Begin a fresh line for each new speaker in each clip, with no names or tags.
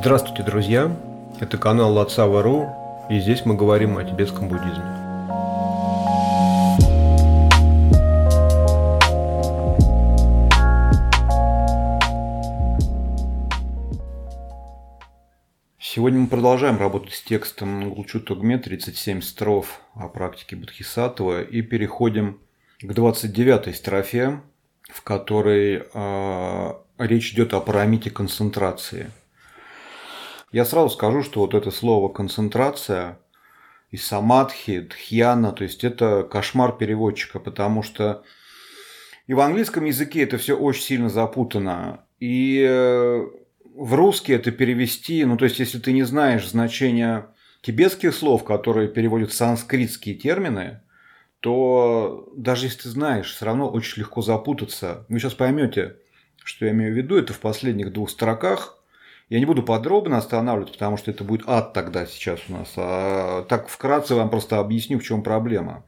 Здравствуйте, друзья! Это канал Лацава.ру, и здесь мы говорим о тибетском буддизме. Сегодня мы продолжаем работать с текстом Гулчу Тогме 37 строф о практике Бодхисаттва и переходим к 29 строфе, в которой э, речь идет о парамите концентрации. Я сразу скажу, что вот это слово концентрация и самадхи, дхьяна, то есть это кошмар переводчика, потому что и в английском языке это все очень сильно запутано. И э, в русский это перевести, ну то есть если ты не знаешь значения тибетских слов, которые переводят санскритские термины, то даже если ты знаешь, все равно очень легко запутаться. Вы сейчас поймете, что я имею в виду. Это в последних двух строках. Я не буду подробно останавливать, потому что это будет ад тогда сейчас у нас. А так вкратце вам просто объясню, в чем проблема.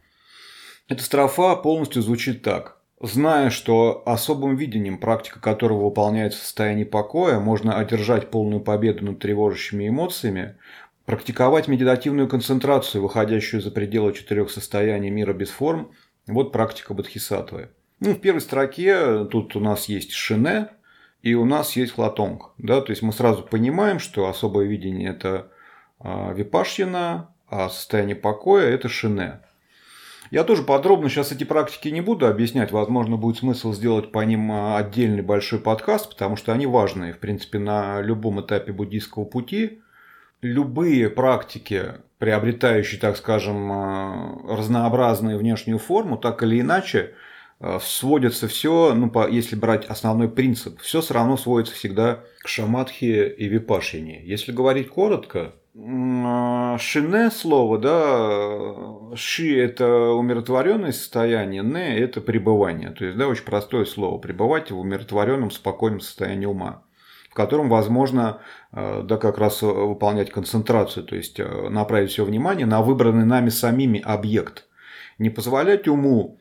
Эта строфа полностью звучит так. Зная, что особым видением, практика которого выполняется в состоянии покоя, можно одержать полную победу над тревожащими эмоциями, Практиковать медитативную концентрацию, выходящую за пределы четырех состояний мира без форм, вот практика бодхисаттвы. Ну, в первой строке тут у нас есть шине, и у нас есть хлатонг. Да? То есть мы сразу понимаем, что особое видение – это а, випашьяна, а состояние покоя – это шине. Я тоже подробно сейчас эти практики не буду объяснять. Возможно, будет смысл сделать по ним а, отдельный большой подкаст, потому что они важные, в принципе, на любом этапе буддийского пути – любые практики, приобретающие, так скажем, э, разнообразную внешнюю форму, так или иначе, сводится все, ну, по, если брать основной принцип, все все равно сводится всегда к шаматхе и випашине. Если говорить коротко, э, шине слово, да, ши – это умиротворенное состояние, не – это пребывание. То есть, да, очень простое слово – пребывать в умиротворенном, спокойном состоянии ума в котором возможно э, да, как раз э, выполнять концентрацию, то есть э, направить все внимание на выбранный нами самими объект. Не позволять уму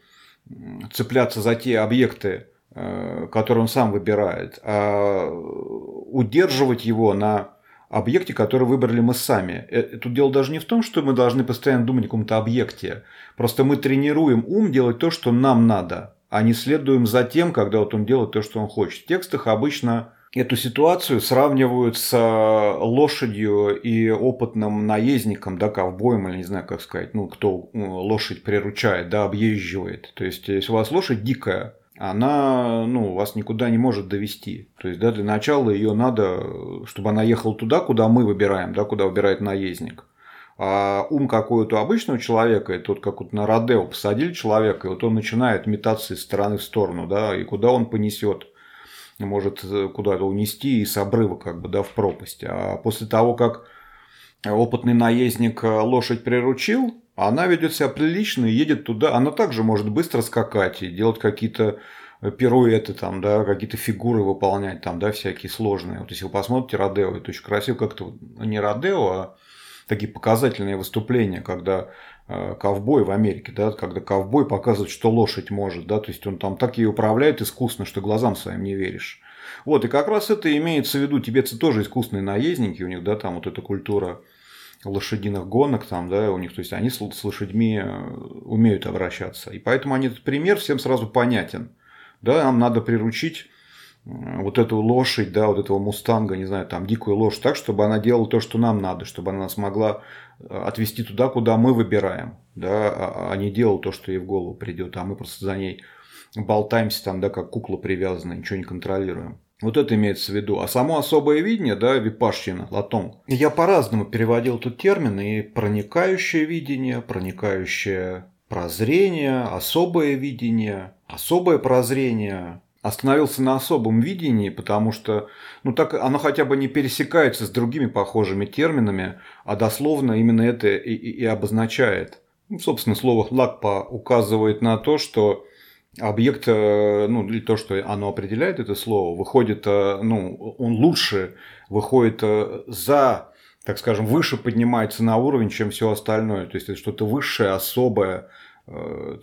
цепляться за те объекты, которые он сам выбирает, а удерживать его на объекте, который выбрали мы сами. Тут дело даже не в том, что мы должны постоянно думать о каком-то объекте. Просто мы тренируем ум делать то, что нам надо, а не следуем за тем, когда вот он делает то, что он хочет. В текстах обычно эту ситуацию сравнивают с э, лошадью и опытным наездником, да, ковбоем, или не знаю, как сказать, ну, кто ну, лошадь приручает, да, объезживает. То есть, если у вас лошадь дикая, она ну, вас никуда не может довести. То есть, да, для начала ее надо, чтобы она ехала туда, куда мы выбираем, да, куда выбирает наездник. А ум какой-то обычного человека, и тот как вот на Родео посадили человека, и вот он начинает метаться из стороны в сторону, да, и куда он понесет может э, куда-то унести и с обрыва как бы, да, в пропасть. А после того, как опытный наездник э, лошадь приручил, она ведет себя прилично и едет туда. Она также может быстро скакать и делать какие-то пируэты, там, да, какие-то фигуры выполнять, там, да, всякие сложные. Вот если вы посмотрите Родео, это очень красиво, как-то не Родео, а такие показательные выступления, когда Э, ковбой в Америке, да, когда ковбой показывает, что лошадь может, да, то есть он там так ей управляет искусно, что глазам своим не веришь. Вот, и как раз это имеется в виду, тибетцы тоже искусные наездники, у них, да, там вот эта культура лошадиных гонок там, да, у них, то есть они с лошадьми э, умеют обращаться. И поэтому они этот пример всем сразу понятен. Да, нам надо приручить вот эту лошадь, да, вот этого мустанга, не знаю, там, дикую лошадь, так, чтобы она делала то, что нам надо, чтобы она смогла отвести туда, куда мы выбираем, да, а, а не делал то, что ей в голову придет, а мы просто за ней болтаемся там, да, как кукла привязанная, ничего не контролируем. Вот это имеется в виду. А само особое видение, да, випашчина, латон. Я по-разному переводил тут термин, и проникающее видение, проникающее прозрение, особое видение, особое прозрение, остановился на особом видении, потому что ну, так оно хотя бы не пересекается с другими похожими терминами, а дословно именно это и, и, и обозначает. Ну, собственно, слово «лакпа» указывает на то, что объект, э, ну, или то, что оно определяет это слово, выходит, э, ну, он лучше выходит э, за, так скажем, выше поднимается на уровень, чем все остальное. То есть это что-то высшее, особое,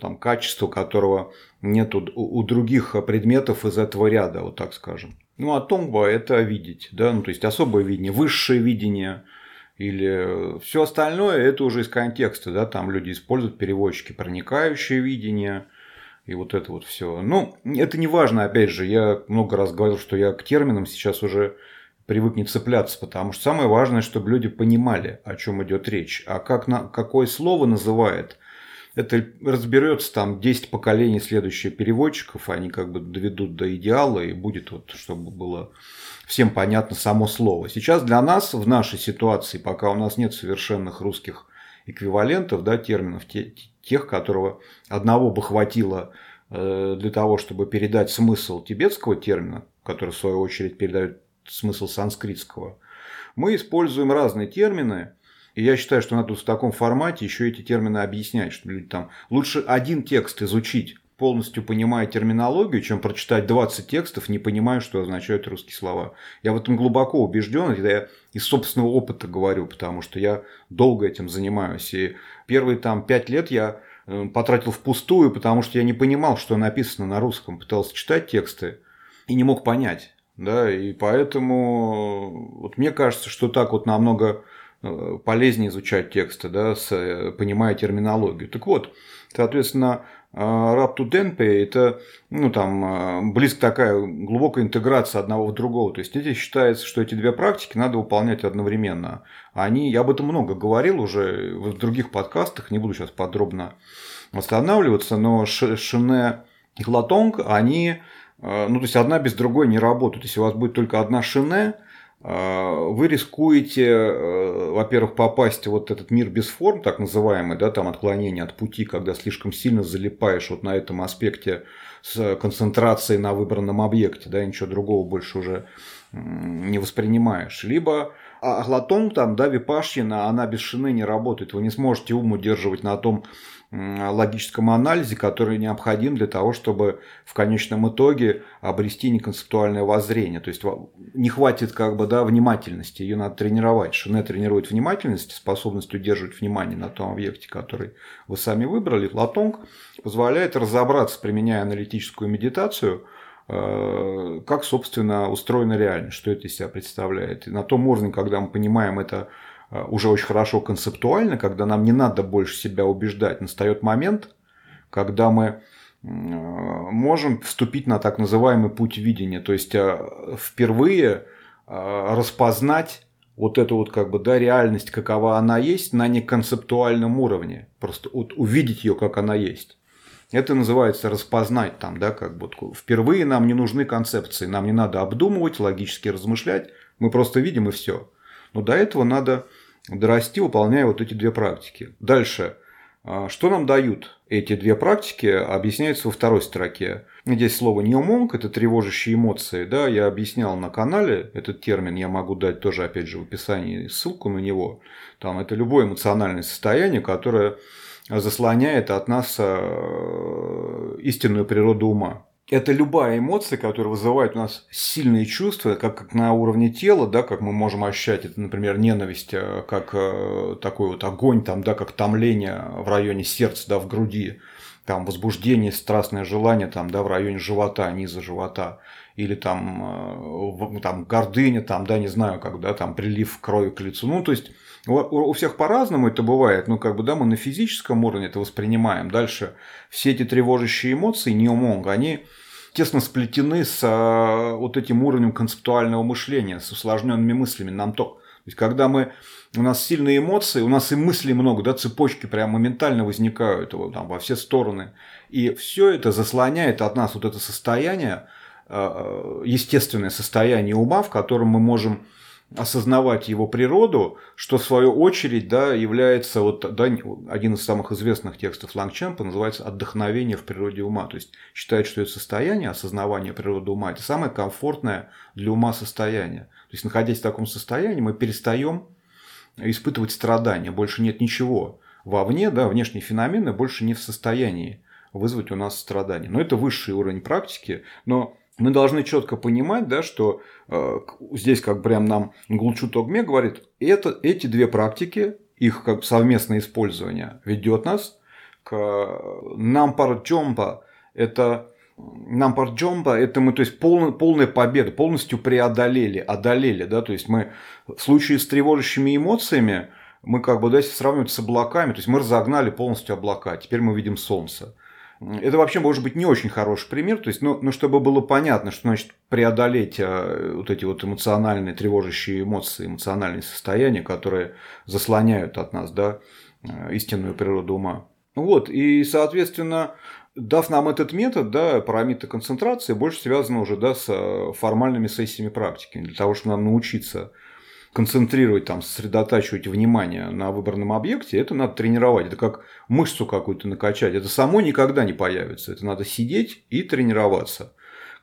там, качество которого нет у, у других предметов из этого ряда, вот так скажем. Ну, а томба – это видеть, да, ну, то есть особое видение, высшее видение – или все остальное это уже из контекста, да, там люди используют переводчики, проникающее видение и вот это вот все. Ну, это не важно, опять же, я много раз говорил, что я к терминам сейчас уже привык не цепляться, потому что самое важное, чтобы люди понимали, о чем идет речь, а как на, какое слово называет, это разберется там 10 поколений следующих переводчиков, они как бы доведут до идеала, и будет вот, чтобы было всем понятно само слово. Сейчас для нас в нашей ситуации, пока у нас нет совершенных русских эквивалентов, да, терминов, тех, которого одного бы хватило э, для того, чтобы передать смысл тибетского термина, который в свою очередь передает смысл санскритского, мы используем разные термины, и я считаю, что надо в таком формате еще эти термины объяснять, чтобы люди там лучше один текст изучить, полностью понимая терминологию, чем прочитать 20 текстов, не понимая, что означают русские слова. Я в этом глубоко убежден, это я из собственного опыта говорю, потому что я долго этим занимаюсь. И первые там 5 лет я э, потратил впустую, потому что я не понимал, что написано на русском. Пытался читать тексты и не мог понять. Да, и поэтому вот мне кажется, что так вот намного э, полезнее изучать тексты, да, с, э, понимая терминологию. Так вот, соответственно, Рапту Денпе – это ну, там, близко такая глубокая интеграция одного в другого. То есть, эти считается, что эти две практики надо выполнять одновременно. Они, я об этом много говорил уже в других подкастах, не буду сейчас подробно останавливаться, но Шине и Латонг, они, ну, то есть, одна без другой не работают. Если у вас будет только одна Шине, вы рискуете, э, во-первых, попасть в вот этот мир без форм, так называемый, да, там отклонение от пути, когда слишком сильно залипаешь вот на этом аспекте с концентрацией на выбранном объекте, да, ничего другого больше уже не воспринимаешь. Либо а глотон там, да, випашьина, она без шины не работает. Вы не сможете ум удерживать на том логическом анализе, который необходим для того, чтобы в конечном итоге обрести неконцептуальное воззрение. То есть не хватит как бы да, внимательности, ее надо тренировать. Шине тренирует внимательность, способность удерживать внимание на том объекте, который вы сами выбрали. Латонг позволяет разобраться, применяя аналитическую медитацию, э, как, собственно, устроена реальность, что это из себя представляет. И на том уровне, когда мы понимаем это уже очень хорошо концептуально, когда нам не надо больше себя убеждать, настает момент, когда мы э, можем вступить на так называемый путь видения, то есть э, впервые распознать вот эту вот как бы да, реальность, какова она есть, на неконцептуальном уровне. Просто вот увидеть ее, как она есть. Это называется распознать там, да, как бы впервые нам не нужны концепции, нам не надо обдумывать, логически размышлять, мы просто видим и все. Но до этого надо дорасти, выполняя вот эти две практики. Дальше. А, что нам дают эти две практики, объясняется во второй строке. Здесь слово неумонг – это тревожащие эмоции. Да, я объяснял на канале этот термин, я могу дать тоже, опять же, в описании ссылку на него. Там это любое эмоциональное состояние, которое заслоняет от нас а, истинную природу ума это любая эмоция, которая вызывает у нас сильные чувства, как, как на уровне тела, да, как мы можем ощущать это, например, ненависть, э, как э, такой вот огонь, там, да, как томление в районе сердца, да, в груди, там возбуждение, страстное желание, там, да, в районе живота, низа живота, или там, э, там гордыня, там, да, не знаю, когда там прилив крови к лицу, ну, то есть у всех по-разному это бывает, ну, как бы, да, мы на физическом уровне это воспринимаем. Дальше все эти тревожащие эмоции, неомонг, они тесно сплетены с а, вот этим уровнем концептуального мышления, с усложненными мыслями. Нам то, то есть, когда мы, у нас сильные эмоции, у нас и мыслей много, да, цепочки прямо моментально возникают вот, там, во все стороны. И все это заслоняет от нас вот это состояние, а, естественное состояние ума, в котором мы можем осознавать его природу, что в свою очередь да, является вот, да, один из самых известных текстов Лангчемпа, называется «Отдохновение в природе ума». То есть считает, что это состояние осознавания природы ума – это самое комфортное для ума состояние. То есть находясь в таком состоянии, мы перестаем испытывать страдания, больше нет ничего вовне, да, внешние феномены больше не в состоянии вызвать у нас страдания. Но это высший уровень практики, но мы должны четко понимать, да, что э, здесь как прям нам Гулчу Тогме говорит, это, эти две практики, их как совместное использование ведет нас к нампарджомба. Это нампарджомба, это мы, то есть полная, полная победа, полностью преодолели, одолели, да, то есть мы в случае с тревожащими эмоциями, мы как бы, да, если сравнивать с облаками, то есть мы разогнали полностью облака, теперь мы видим солнце. Это вообще может быть не очень хороший пример, то есть, ну, ну чтобы было понятно, что значит преодолеть э, вот эти вот эмоциональные, тревожащие эмоции, эмоциональные состояния, которые заслоняют от нас, да, э, истинную природу ума. Вот, и, соответственно, дав нам этот метод, да, параметры концентрации больше связано уже, да, с э, формальными сессиями практики, для того, чтобы нам научиться концентрировать, там, сосредотачивать внимание на выбранном объекте, это надо тренировать. Это как мышцу какую-то накачать. Это само никогда не появится. Это надо сидеть и тренироваться.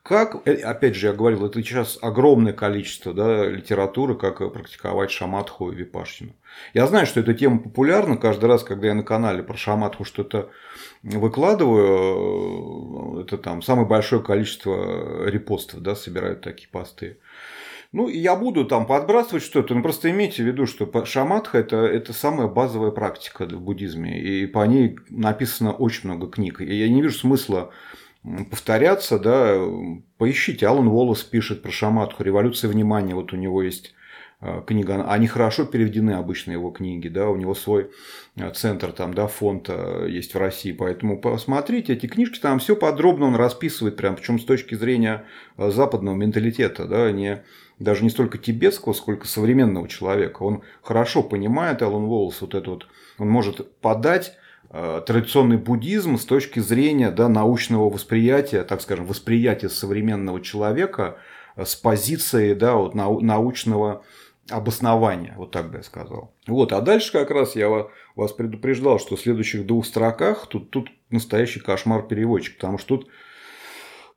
Как, э, опять же, я говорил, это сейчас огромное количество да, литературы, как практиковать шаматху и випашчину. Я знаю, что эта тема популярна. Каждый раз, когда я на канале про шаматху что-то выкладываю, э, это там самое большое количество репостов да, собирают такие посты. Ну, я буду там подбрасывать что-то, но просто имейте в виду, что шаматха это, это самая базовая практика в буддизме, и по ней написано очень много книг. И я не вижу смысла повторяться, да, поищите, Алан Волос пишет про шаматху, революция внимания, вот у него есть э, книга, они хорошо переведены обычно его книги, да, у него свой э, центр там, да, фонд э, есть в России, поэтому посмотрите эти книжки, там все подробно он расписывает, прям, причем с точки зрения западного менталитета, да, не даже не столько тибетского, сколько современного человека. Он хорошо понимает, Алан Уоллес, вот это вот, он может подать э, традиционный буддизм с точки зрения да, научного восприятия, так скажем, восприятия современного человека э, с позиции да, вот, научного обоснования, вот так бы я сказал. Вот, а дальше как раз я вас предупреждал, что в следующих двух строках тут, тут настоящий кошмар переводчик, потому что тут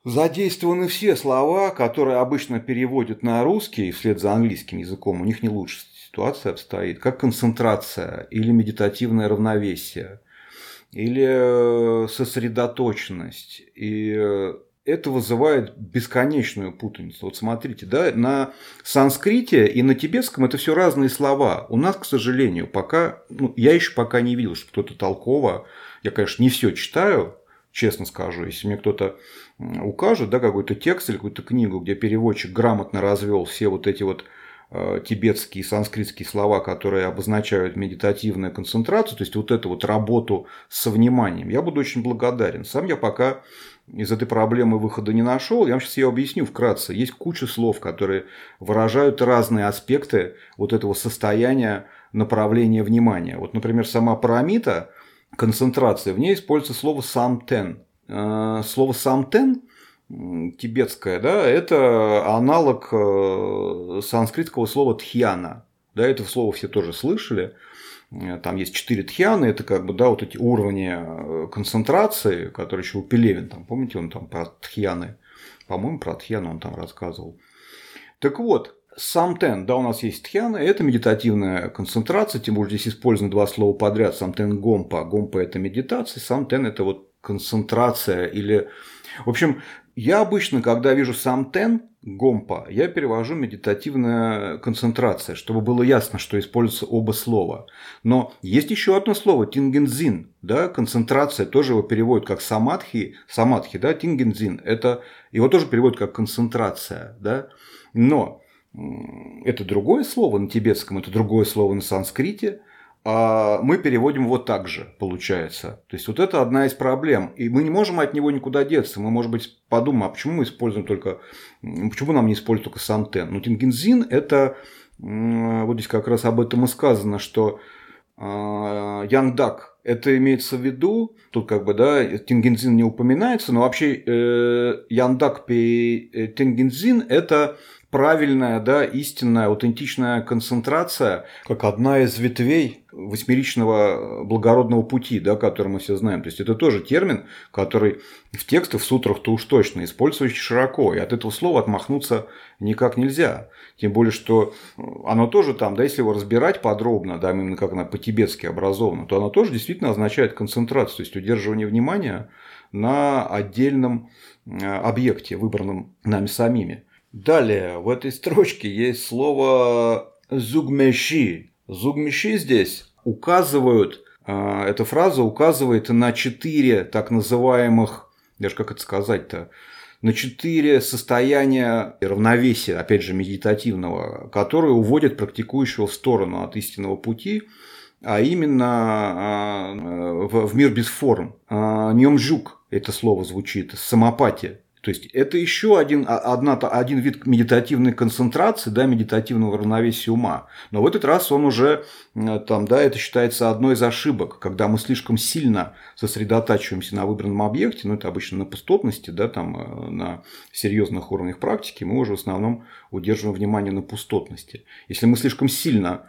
задействованы все слова, которые обычно переводят на русский вслед за английским языком. У них не лучше ситуация обстоит, как концентрация или медитативное равновесие, или э, сосредоточенность. И э, это вызывает бесконечную путаницу. Вот смотрите, да, на санскрите и на тибетском это все разные слова. У нас, к сожалению, пока, ну, я еще пока не видел, что кто-то толково, я, конечно, не все читаю, честно скажу, если мне кто-то укажет, да, какой-то текст или какую-то книгу, где переводчик грамотно развел все вот эти вот э, тибетские санскритские слова, которые обозначают медитативную концентрацию, то есть вот эту вот работу со вниманием, я буду очень благодарен. Сам я пока из этой проблемы выхода не нашел. Я вам сейчас ее объясню вкратце. Есть куча слов, которые выражают разные аспекты вот этого состояния направления внимания. Вот, например, сама парамита, концентрация, в ней используется слово самтен. Э, слово самтен тибетское, да, это аналог э, санскритского слова тхьяна. Да, это слово все тоже слышали. Э, там есть четыре тхьяны, это как бы, да, вот эти уровни концентрации, которые еще у Пелевин, там, помните, он там про тхьяны, по-моему, про тхьяны он там рассказывал. Так вот, Самтен, да, у нас есть тхьяна, это медитативная концентрация, тем более здесь использованы два слова подряд, самтен гомпа, гомпа это медитация, самтен это вот концентрация или... В общем, я обычно, когда вижу самтен, гомпа, я перевожу медитативная концентрация, чтобы было ясно, что используются оба слова. Но есть еще одно слово, тингензин, да, концентрация, тоже его переводят как самадхи, самадхи, да, тингензин, это его тоже переводят как концентрация, да, но это другое слово на тибетском, это другое слово на санскрите, а мы переводим вот так же, получается. То есть вот это одна из проблем. И мы не можем от него никуда деться. Мы, может быть, подумаем, а почему мы используем только... Почему нам не используют только самтен? Ну, тингензин – это... Вот здесь как раз об этом и сказано, что Янгдак это имеется в виду, тут как бы, да, Тингензин не упоминается, но вообще э, Яндак Пи э, Тингензин – это правильная, да, истинная, аутентичная концентрация, как одна из ветвей восьмеричного благородного пути, да, который мы все знаем. То есть это тоже термин, который в текстах, в сутрах-то уж точно используется широко, и от этого слова отмахнуться никак нельзя. Тем более, что оно тоже там, да, если его разбирать подробно, да, именно как оно по-тибетски образовано, то оно тоже действительно означает концентрацию, то есть удерживание внимания на отдельном э, объекте, выбранном нами самими. Далее в этой строчке есть слово зугмеши. Зугмеши здесь указывают э, эта фраза указывает на четыре так называемых, даже как это сказать-то, на четыре состояния равновесия, опять же, медитативного, которые уводят практикующего в сторону от истинного пути, а именно а, в мир без форм. А, Ньомжук это слово звучит, самопатия. То есть это еще один, а, одна, один вид медитативной концентрации, да, медитативного равновесия ума. Но в этот раз он уже, там, да, это считается одной из ошибок, когда мы слишком сильно сосредотачиваемся на выбранном объекте, ну это обычно на пустотности, да, там, э, на серьезных уровнях практики, мы уже в основном удерживаем внимание на пустотности. Если мы слишком сильно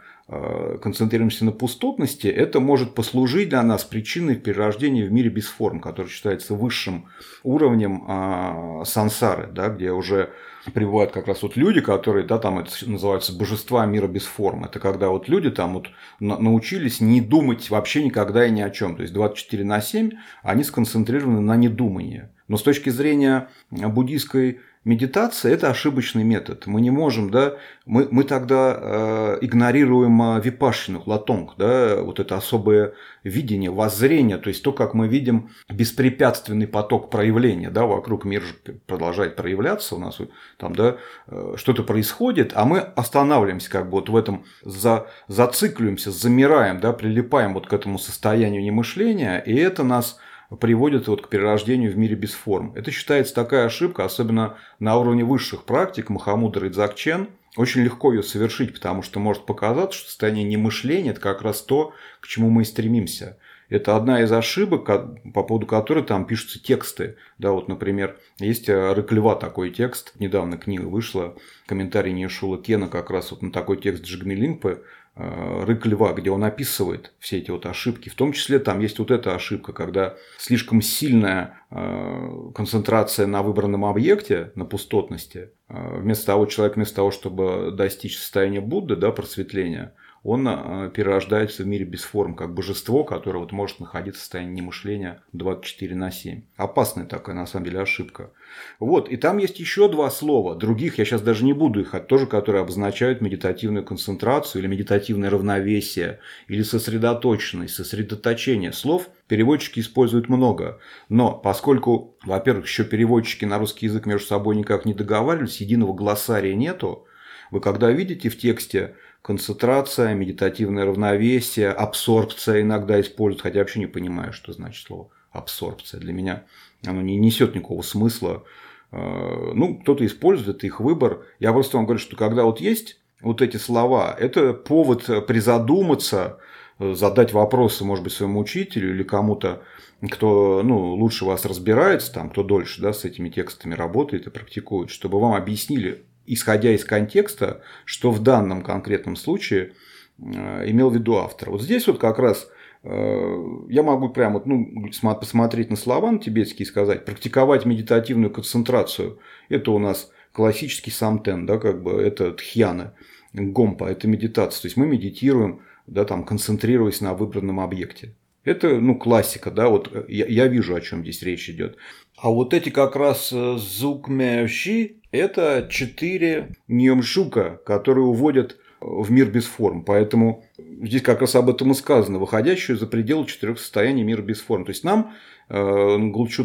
концентрируемся на пустотности, это может послужить для нас причиной перерождения в мире без форм, который считается высшим уровнем а, сансары, да, где уже пребывают как раз вот люди, которые, да, там это называется божества мира без форм. Это когда вот люди там вот научились не думать вообще никогда и ни о чем. То есть 24 на 7 они сконцентрированы на недумании. Но с точки зрения буддийской Медитация – это ошибочный метод. Мы не можем, да, мы, мы тогда э, игнорируем э, випашину, латонг, да, вот это особое видение, воззрение, то есть то, как мы видим беспрепятственный поток проявления, да, вокруг мир продолжает проявляться, у нас там, да, э, что-то происходит, а мы останавливаемся как бы вот в этом, за, зацикливаемся, замираем, да, прилипаем вот к этому состоянию немышления, и это нас приводит вот к перерождению в мире без форм. Это считается такая ошибка, особенно на уровне высших практик Махамудра и Дзакчен. Очень легко ее совершить, потому что может показаться, что состояние немышления – это как раз то, к чему мы и стремимся. Это одна из ошибок, по поводу которой там пишутся тексты. Да, вот, например, есть э, Рыклева такой текст, недавно книга вышла, комментарий Нешула Кена как раз вот на такой текст Джигмилинпы, рык льва, где он описывает все эти вот ошибки. В том числе там есть вот эта ошибка, когда слишком сильная э, концентрация на выбранном объекте, на пустотности, э, вместо того, человек вместо того, чтобы достичь состояния Будды, да, просветления, он э, перерождается в мире без форм, как божество, которое вот может находиться в состоянии немышления 24 на 7. Опасная такая, на самом деле, ошибка. Вот, и там есть еще два слова, других я сейчас даже не буду их, а тоже, которые обозначают медитативную концентрацию или медитативное равновесие, или сосредоточенность, сосредоточение. Слов переводчики используют много, но поскольку, во-первых, еще переводчики на русский язык между собой никак не договаривались, единого глоссария нету, вы когда видите в тексте концентрация, медитативное равновесие, абсорбция иногда используют, хотя я вообще не понимаю, что значит слово абсорбция. Для меня оно не несет никакого смысла. Э, ну, кто-то использует, это их выбор. Я просто вам говорю, что когда вот есть вот эти слова, это повод призадуматься, э, задать вопросы, может быть, своему учителю или кому-то, кто ну, лучше вас разбирается, там, кто дольше да, с этими текстами работает и практикует, чтобы вам объяснили, исходя из контекста, что в данном конкретном случае э, имел в виду автор. Вот здесь вот как раз э, я могу прямо ну, посмотреть на слова на тибетские и сказать, практиковать медитативную концентрацию. Это у нас классический самтен, да, как бы это тхьяна, гомпа, это медитация. То есть мы медитируем, да, там, концентрируясь на выбранном объекте. Это, ну, классика, да, вот я, я вижу, о чем здесь речь идет. А вот эти как раз э, зукмеши, это четыре ньомшука, которые уводят в мир без форм. Поэтому здесь как раз об этом и сказано, выходящую за пределы четырех состояний мира без форм. То есть нам э,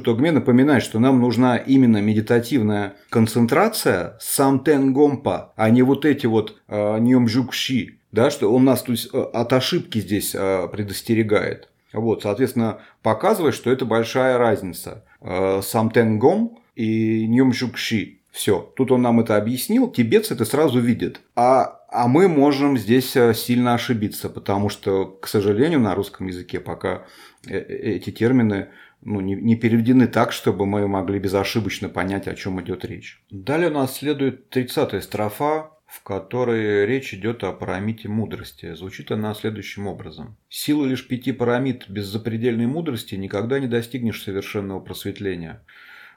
Тогме напоминает, что нам нужна именно медитативная концентрация самтен гомпа, а не вот эти вот э, ньомжукши, да, что он нас то есть, э, от ошибки здесь предостерегает. Вот, соответственно, показывает, что это большая разница. Самтен гом и ньомжукши. Все, тут он нам это объяснил, тибетцы это сразу видят. А, а мы можем здесь э, сильно ошибиться, потому что, к сожалению, на русском языке пока э, э, эти термины ну, не, не переведены так, чтобы мы могли безошибочно понять, о чем идет речь. Далее у нас следует 30-я строфа, в которой речь идет о парамите мудрости. Звучит она следующим образом. Силы лишь пяти парамид без запредельной мудрости никогда не достигнешь совершенного просветления.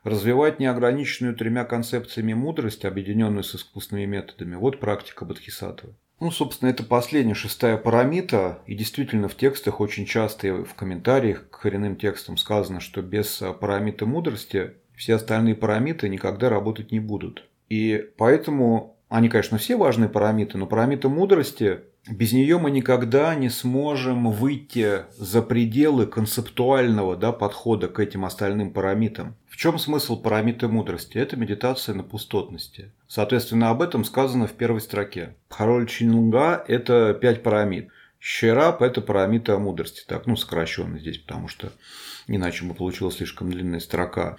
Развивать неограниченную тремя концепциями мудрость, объединенную с искусственными методами – вот практика Бодхисаттвы. Ну, собственно, это последняя, шестая парамита, и действительно в текстах очень часто и в комментариях к коренным текстам сказано, что без парамиты мудрости все остальные парамиты никогда работать не будут. И поэтому они, конечно, все важные парамиты, но парамита мудрости без нее мы никогда не сможем выйти за пределы концептуального да, подхода к этим остальным парамитам. В чем смысл парамиты мудрости? Это медитация на пустотности. Соответственно, об этом сказано в первой строке. Хароль Чинунга – это пять парамид. Щерап – это парамита мудрости. Так, ну, сокращенно здесь, потому что иначе бы получилась слишком длинная строка.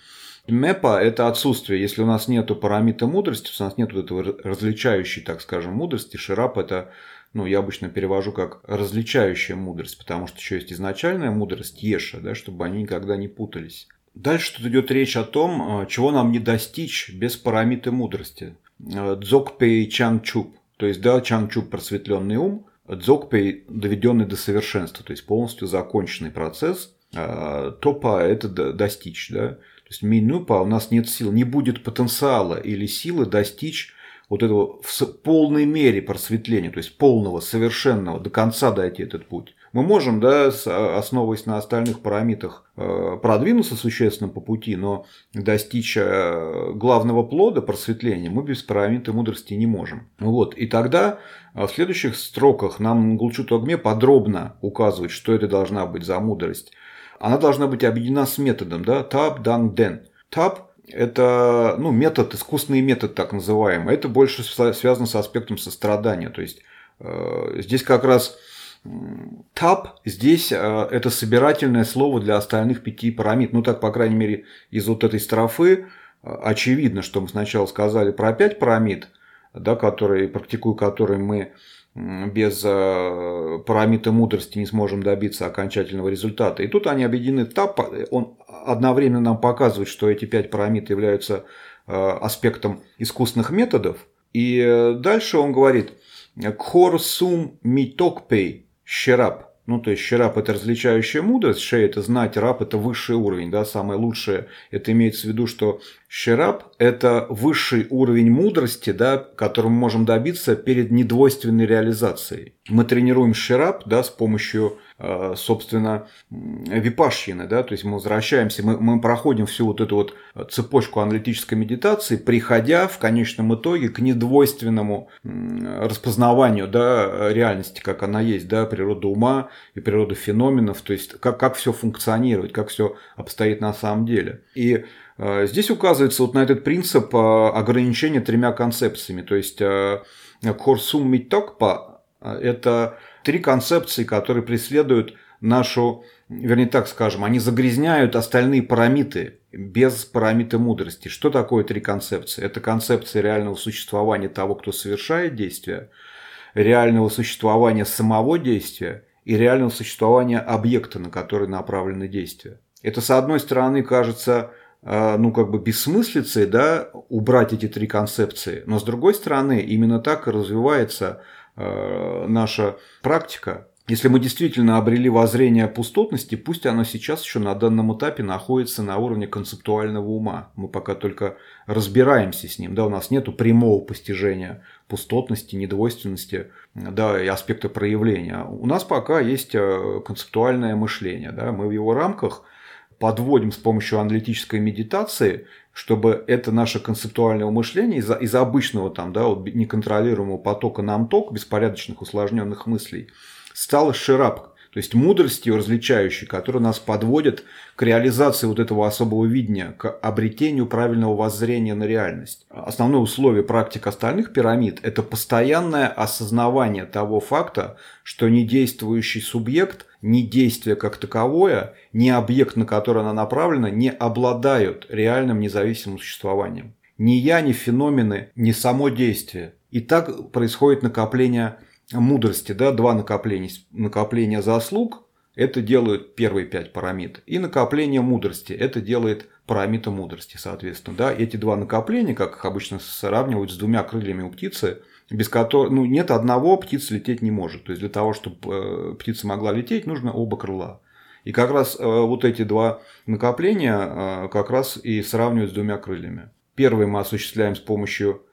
Мепа – это отсутствие. Если у нас нет парамита мудрости, у нас нет вот этого различающей, так скажем, мудрости. Ширап – это, ну, я обычно перевожу как различающая мудрость, потому что еще есть изначальная мудрость, еша, да, чтобы они никогда не путались. Дальше тут идет речь о том, э, чего нам не достичь без парамиты мудрости. Э, Дзокпей Чангчуп, то есть, да, Чангчуп – просветленный ум, Дзокпей – доведенный до совершенства, то есть полностью законченный процесс. А Топа – это достичь, да. То есть Минупа у нас нет сил, не будет потенциала или силы достичь вот этого в полной мере просветления, то есть полного, совершенного, до конца дойти этот путь. Мы можем, да, основываясь на остальных параметрах, э, продвинуться существенно по пути, но достичь э, главного плода просветления мы без параметра мудрости не можем. Вот. И тогда э, в следующих строках нам Гулчу Тогме подробно указывает, что это должна быть за мудрость она должна быть объединена с методом, да, tap, done, then. Tap это ну, метод, искусственный метод так называемый. Это больше связано с аспектом сострадания. То есть э, здесь как раз tap здесь э, это собирательное слово для остальных пяти парамид. Ну так, по крайней мере, из вот этой строфы э, очевидно, что мы сначала сказали про пять парамид, да, которые, практикуя которые мы без э, парамита мудрости не сможем добиться окончательного результата. И тут они объединены так, он одновременно нам показывает, что эти пять парамит являются э, аспектом искусственных методов. И э, дальше он говорит «Кхор сум митокпей щераб». Ну, то есть, щераб – это различающая мудрость, шея – это знать, раб – это высший уровень, да, самое лучшее. Это имеется в виду, что щераб – это высший уровень мудрости, да, которым мы можем добиться перед недвойственной реализацией. Мы тренируем щераб, да, с помощью собственно, випашьины, да, то есть мы возвращаемся, мы, мы проходим всю вот эту вот цепочку аналитической медитации, приходя в конечном итоге к недвойственному распознаванию, да, реальности, как она есть, да, природа ума и природа феноменов, то есть как, как все функционирует, как все обстоит на самом деле. И э, Здесь указывается вот на этот принцип э, ограничения тремя концепциями. То есть Хорсум Митокпа – это три концепции, которые преследуют нашу, вернее так скажем, они загрязняют остальные парамиты без парамиты мудрости. Что такое три концепции? Это концепция реального существования того, кто совершает действие, реального существования самого действия и реального существования объекта, на который направлены действия. Это, с одной стороны, кажется э, ну, как бы бессмыслицей, да, убрать эти три концепции. Но, с другой стороны, именно так и развивается наша практика, если мы действительно обрели воззрение пустотности, пусть оно сейчас еще на данном этапе находится на уровне концептуального ума. Мы пока только разбираемся с ним. Да, у нас нет прямого постижения пустотности, недвойственности да, и аспекта проявления. У нас пока есть э, концептуальное мышление. Да, мы в его рамках подводим с помощью аналитической медитации чтобы это наше концептуальное мышление из-за из обычного там, да, вот неконтролируемого потока нам ток, беспорядочных усложненных мыслей, стало ширап, то есть мудростью различающей, которая нас подводит к реализации вот этого особого видения, к обретению правильного воззрения на реальность. Основное условие практик остальных пирамид – это постоянное осознавание того факта, что недействующий субъект, ни действие как таковое, ни объект, на который она направлена, не обладают реальным независимым существованием. Ни я, ни феномены, ни само действие. И так происходит накопление мудрости, да, два накопления. Накопление заслуг, это делают первые пять парамид. И накопление мудрости, это делает парамита мудрости, соответственно. Да. Эти два накопления, как их обычно сравнивают с двумя крыльями у птицы, без которых, ну, нет одного, птица лететь не может. То есть, для того, чтобы э, птица могла лететь, нужно оба крыла. И как раз э, вот эти два накопления э, как раз и сравнивают с двумя крыльями. Первый мы осуществляем с помощью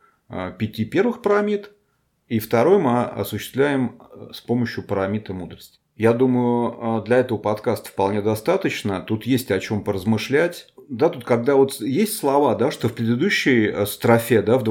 пяти первых парамид, и второй мы осуществляем с помощью парамита мудрости. Я думаю, для этого подкаста вполне достаточно. Тут есть о чем поразмышлять. Да, тут когда вот есть слова, да, что в предыдущей строфе, да, в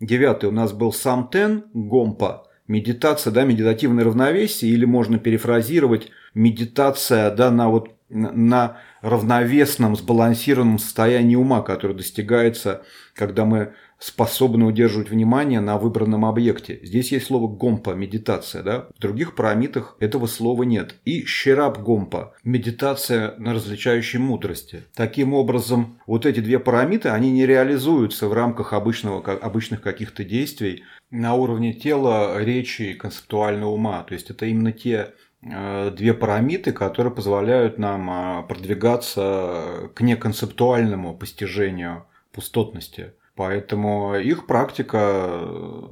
29 у нас был сам тен гомпа, медитация, да, медитативное равновесие, или можно перефразировать медитация, да, на вот на равновесном, сбалансированном состоянии ума, которое достигается, когда мы способны удерживать внимание на выбранном объекте. Здесь есть слово гомпа, медитация. Да? В других парамитах этого слова нет. И щераб гомпа, медитация на различающей мудрости. Таким образом, вот эти две парамиты, они не реализуются в рамках обычного, обычных каких-то действий на уровне тела, речи и концептуального ума. То есть это именно те э, две парамиты, которые позволяют нам э, продвигаться к неконцептуальному постижению пустотности. Поэтому их практика э,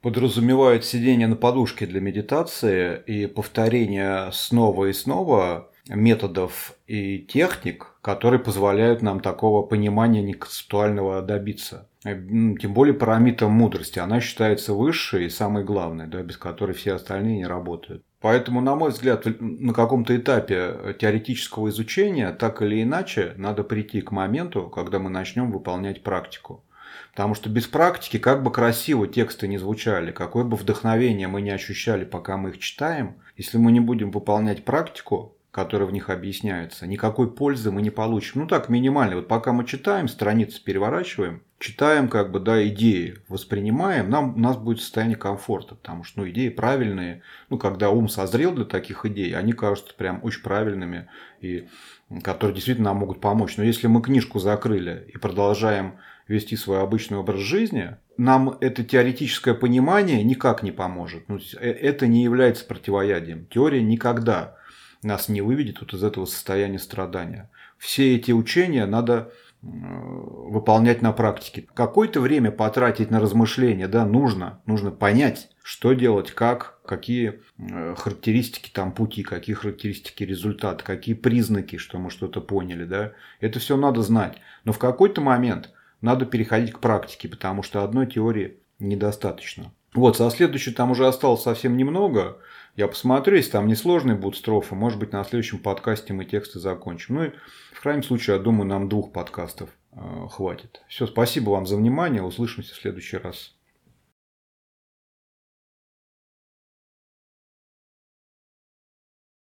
подразумевает сидение на подушке для медитации и повторение снова и снова методов и техник, которые позволяют нам такого понимания неконцептуального добиться. Э, тем более парамита мудрости. Она считается высшей и самой главной, да, без которой все остальные не работают. Поэтому, на мой взгляд, на каком-то этапе теоретического изучения, так или иначе, надо прийти к моменту, когда мы начнем выполнять практику. Потому что без практики, как бы красиво тексты не звучали, какое бы вдохновение мы не ощущали, пока мы их читаем, если мы не будем выполнять практику, которая в них объясняется, никакой пользы мы не получим. Ну так, минимально. Вот пока мы читаем, страницы переворачиваем, читаем как бы, да, идеи, воспринимаем, нам, у нас будет состояние комфорта, потому что, ну, идеи правильные, ну, когда ум созрел для таких идей, они кажутся прям очень правильными, и которые действительно нам могут помочь. Но если мы книжку закрыли и продолжаем вести свой обычный образ жизни, нам это теоретическое понимание никак не поможет. Ну, э, это не является противоядием. Теория никогда нас не выведет вот из этого состояния страдания. Все эти учения надо выполнять на практике. Какое-то время потратить на размышления, да, нужно. Нужно понять, что делать, как, какие характеристики там пути, какие характеристики результата, какие признаки, что мы что-то поняли, да. Это все надо знать. Но в какой-то момент надо переходить к практике, потому что одной теории недостаточно. Вот, со следующей там уже осталось совсем немного. Я посмотрю, если там несложные будут строфы, может быть, на следующем подкасте мы тексты закончим. Ну и в крайнем случае, я думаю, нам двух подкастов э, хватит. Все, спасибо вам за внимание. Услышимся в следующий раз.